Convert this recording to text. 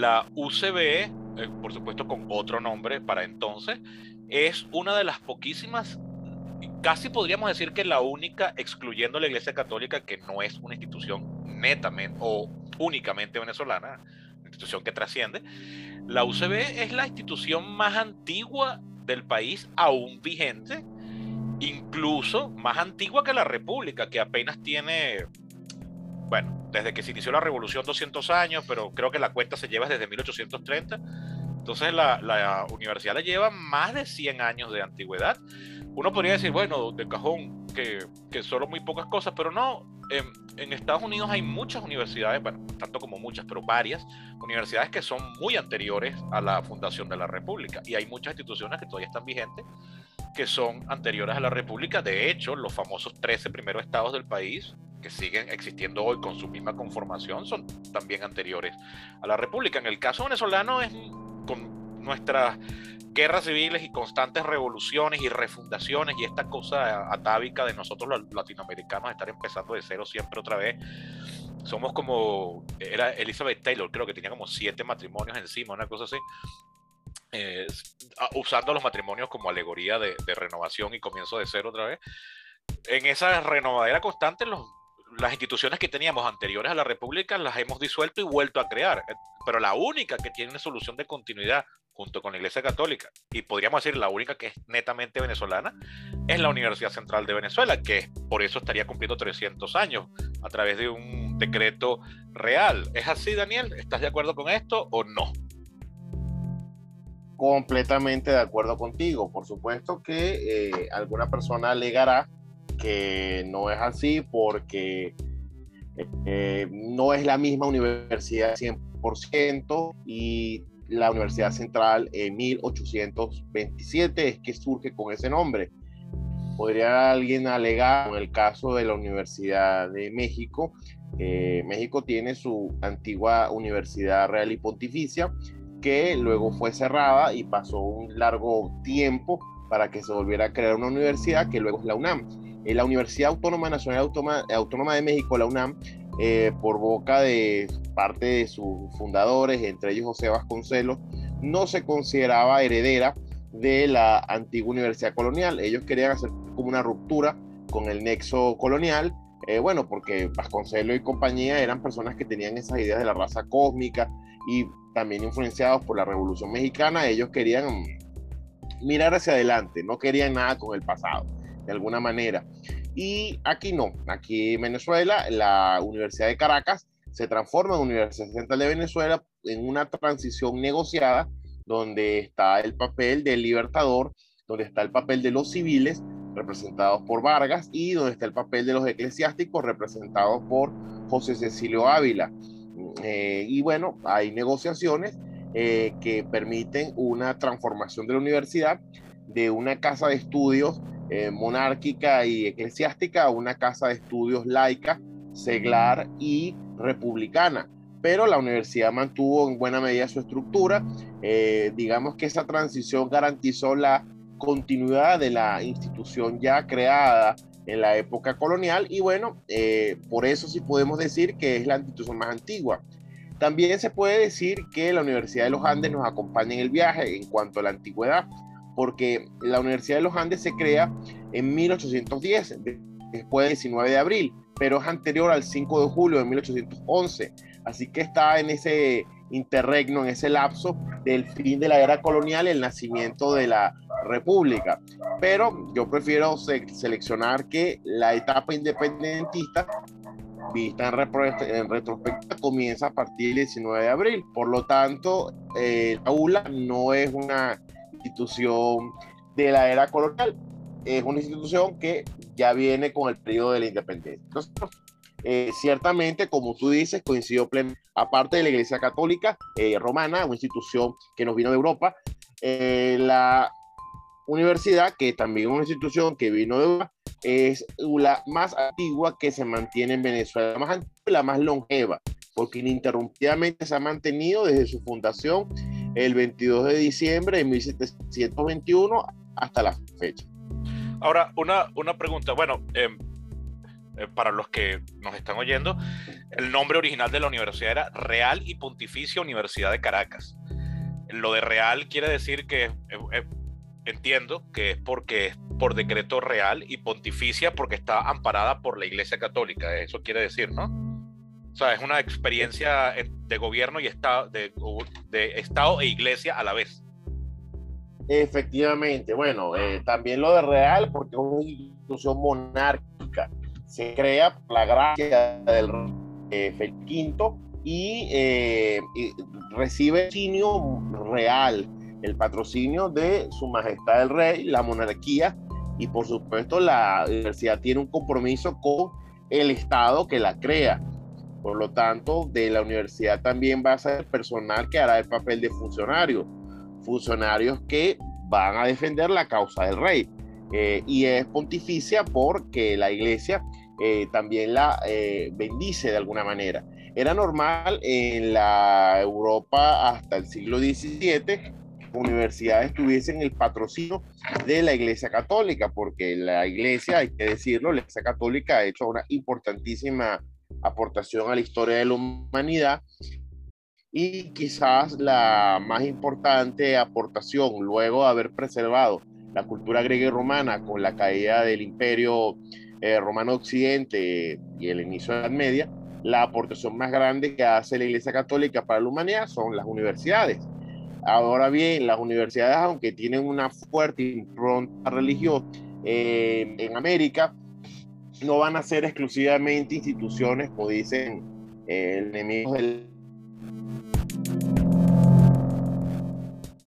la UCB, eh, por supuesto con otro nombre para entonces, es una de las poquísimas, casi podríamos decir que la única, excluyendo la Iglesia Católica, que no es una institución netamente o únicamente venezolana, institución que trasciende. La UCB es la institución más antigua del país, aún vigente, incluso más antigua que la República, que apenas tiene, bueno, desde que se inició la revolución 200 años, pero creo que la cuenta se lleva desde 1830. Entonces la, la universidad le lleva más de 100 años de antigüedad. Uno podría decir, bueno, de cajón, que, que solo muy pocas cosas, pero no, en, Estados Unidos hay muchas universidades, bueno, tanto como muchas, pero varias universidades que son muy anteriores a la fundación de la República. Y hay muchas instituciones que todavía están vigentes que son anteriores a la República. De hecho, los famosos 13 primeros estados del país que siguen existiendo hoy con su misma conformación son también anteriores a la República. En el caso venezolano es con nuestra guerras civiles y constantes revoluciones y refundaciones y esta cosa atávica de nosotros los latinoamericanos estar empezando de cero siempre otra vez. Somos como, era Elizabeth Taylor, creo que tenía como siete matrimonios encima, una cosa así. Eh, usando los matrimonios como alegoría de, de, renovación y comienzo de cero otra vez. En esa renovadera constante, los, las instituciones que teníamos anteriores a la República las hemos disuelto y vuelto a crear. Pero la única que tiene solución de continuidad junto con la Iglesia Católica, y podríamos decir la única que es netamente venezolana, es la Universidad Central de Venezuela, que por eso estaría cumpliendo 300 años a través de un decreto real. ¿Es así, Daniel? ¿Estás de acuerdo con esto o no? Completamente de acuerdo contigo. Por supuesto que eh, alguna persona alegará que no es así porque eh, no es la misma universidad 100% y la Universidad Central en 1827 es que surge con ese nombre. Podría alguien alegar en el caso de la Universidad de México. México tiene su antigua Universidad Real y Pontificia que luego fue cerrada y pasó un largo tiempo para que se volviera a crear una universidad que luego es la UNAM. Eh, la Universidad Autónoma Nacional Autónoma, de México, la UNAM, eh, por boca de parte de sus fundadores, entre ellos José Vasconcelos, no se consideraba heredera de la antigua universidad colonial. Ellos querían hacer como una ruptura con el nexo colonial, eh, bueno, porque Vasconcelos y compañía eran personas que tenían esas ideas de la raza cósmica y también influenciados por la Revolución Mexicana, ellos querían mirar hacia adelante, no querían nada con el pasado, de alguna manera. Y aquí no, aquí en Venezuela, la Universidad de Caracas se transforma en Universidad Central de Venezuela en una transición negociada donde está el papel del libertador, donde está el papel de los civiles representados por Vargas y donde está el papel de los eclesiásticos representados por José Cecilio Ávila. Eh, y bueno, hay negociaciones eh, que permiten una transformación de la universidad de una casa de estudios eh, monárquica y eclesiástica una casa de estudios laica, seglar y republicana. Pero la universidad mantuvo en buena medida su estructura. Eh, digamos que esa transición garantizó la continuidad de la institución ya creada en la época colonial y bueno, eh, por eso sí podemos decir que es la institución más antigua. También se puede decir que la Universidad de los Andes nos acompaña en el viaje en cuanto a la antigüedad porque la Universidad de los Andes se crea en 1810, después del 19 de abril, pero es anterior al 5 de julio de 1811. Así que está en ese interregno, en ese lapso del fin de la era colonial y el nacimiento de la república. Pero yo prefiero seleccionar que la etapa independentista, vista en, retrospectiva, comienza a partir del 19 de abril. Por lo tanto, eh, la ULA no es una institución de la era colonial. Es una institución que ya viene con el periodo de la independencia. Entonces, eh, ciertamente, como tú dices, coincidió plenamente, aparte de la Iglesia Católica eh, Romana, una institución que nos vino de Europa, eh, la universidad, que también es una institución que vino de Europa, es la más antigua que se mantiene en Venezuela, la más antigua y la más longeva, porque ininterrumpidamente se ha mantenido desde su fundación el 22 de diciembre de 1721 hasta la fecha. Ahora, una, una pregunta. Bueno, em, eh, para los que nos están oyendo, el nombre original de la universidad era Real y Pontificia Universidad de Caracas. Lo de Real quiere decir que eh, eh, entiendo que es porque es por decreto real y pontificia porque está amparada por la Iglesia Católica. Eso quiere decir, ¿no? Sea, es una experiencia de gobierno y estado, de, estado e iglesia a la vez. Efectivamente, bueno, también lo de real porque es una institución monárquica se crea por la gracia del rey eh, V eh, y, recibe patrocinio real, el patrocinio de su majestad el rey, la monarquía y por supuesto la universidad tiene un compromiso con el Estado que la crea. Por lo tanto, de la universidad también va a ser personal que hará el papel de funcionario, funcionarios que van a defender la causa del rey. Eh, y es pontificia porque la iglesia eh, también la eh, bendice de alguna manera. Era normal en la Europa hasta el siglo XVII universidades tuviesen el patrocinio de la Iglesia Católica, porque la Iglesia, hay que decirlo, la Iglesia Católica ha hecho una importantísima aportación a la historia de la humanidad y quizás la más importante aportación luego de haber preservado la cultura griega y romana con la caída del imperio eh, romano occidente y el inicio de la Edad Media, la aportación más grande que hace la Iglesia Católica para la humanidad son las universidades. Ahora bien, las universidades, aunque tienen una fuerte impronta religiosa eh, en América, no van a ser exclusivamente instituciones, como dicen eh, enemigos del